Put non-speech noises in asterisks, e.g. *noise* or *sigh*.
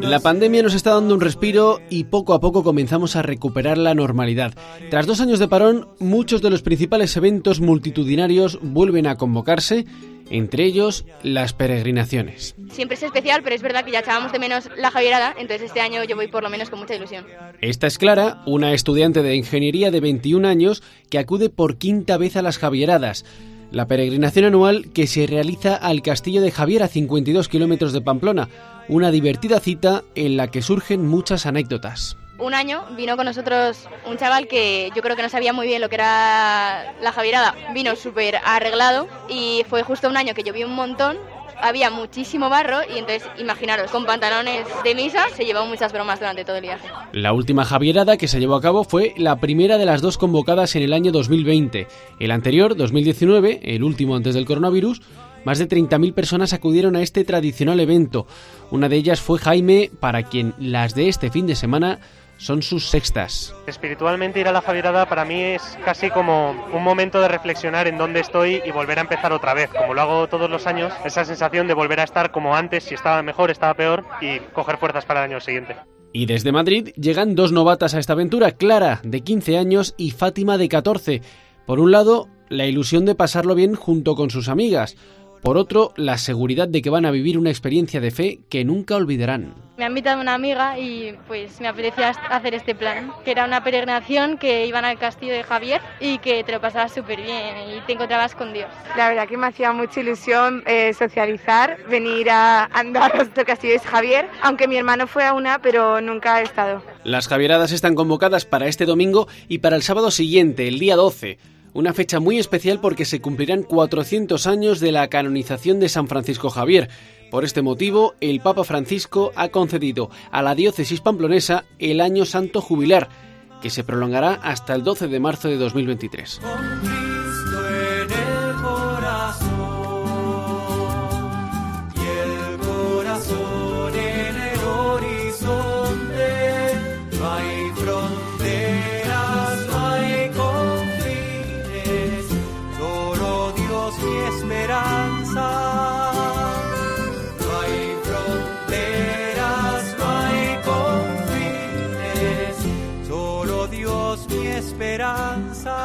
La pandemia nos está dando un respiro y poco a poco comenzamos a recuperar la normalidad. Tras dos años de parón, muchos de los principales eventos multitudinarios vuelven a convocarse entre ellos las peregrinaciones. Siempre es especial, pero es verdad que ya echábamos de menos la Javierada, entonces este año yo voy por lo menos con mucha ilusión. Esta es Clara, una estudiante de ingeniería de 21 años que acude por quinta vez a las Javieradas la peregrinación anual que se realiza al Castillo de Javier a 52 kilómetros de Pamplona, una divertida cita en la que surgen muchas anécdotas. Un año vino con nosotros un chaval que yo creo que no sabía muy bien lo que era la Javierada. Vino súper arreglado y fue justo un año que llovió un montón había muchísimo barro y entonces, imaginaros, con pantalones de misa se llevaban muchas bromas durante todo el viaje. La última Javierada que se llevó a cabo fue la primera de las dos convocadas en el año 2020. El anterior, 2019, el último antes del coronavirus, más de 30.000 personas acudieron a este tradicional evento. Una de ellas fue Jaime, para quien las de este fin de semana son sus sextas. Espiritualmente ir a la Javierada para mí es casi como un momento de reflexionar en dónde estoy y volver a empezar otra vez, como lo hago todos los años, esa sensación de volver a estar como antes, si estaba mejor, estaba peor y coger fuerzas para el año siguiente. Y desde Madrid llegan dos novatas a esta aventura, Clara, de 15 años, y Fátima, de 14. Por un lado, la ilusión de pasarlo bien junto con sus amigas. Por otro, la seguridad de que van a vivir una experiencia de fe que nunca olvidarán. Me ha invitado una amiga y pues me apetecía hacer este plan, que era una peregrinación que iban al castillo de Javier y que te lo pasabas súper bien y te encontrabas con Dios. La verdad que me hacía mucha ilusión eh, socializar, venir a andar *laughs* hasta el castillo de Javier, aunque mi hermano fue a una, pero nunca ha estado. Las Javieradas están convocadas para este domingo y para el sábado siguiente, el día 12 una fecha muy especial porque se cumplirán 400 años de la canonización de San Francisco Javier. Por este motivo, el Papa Francisco ha concedido a la diócesis pamplonesa el Año Santo Jubilar, que se prolongará hasta el 12 de marzo de 2023. Dios mi esperanza. No hay fronteras, no hay confines, solo Dios mi esperanza.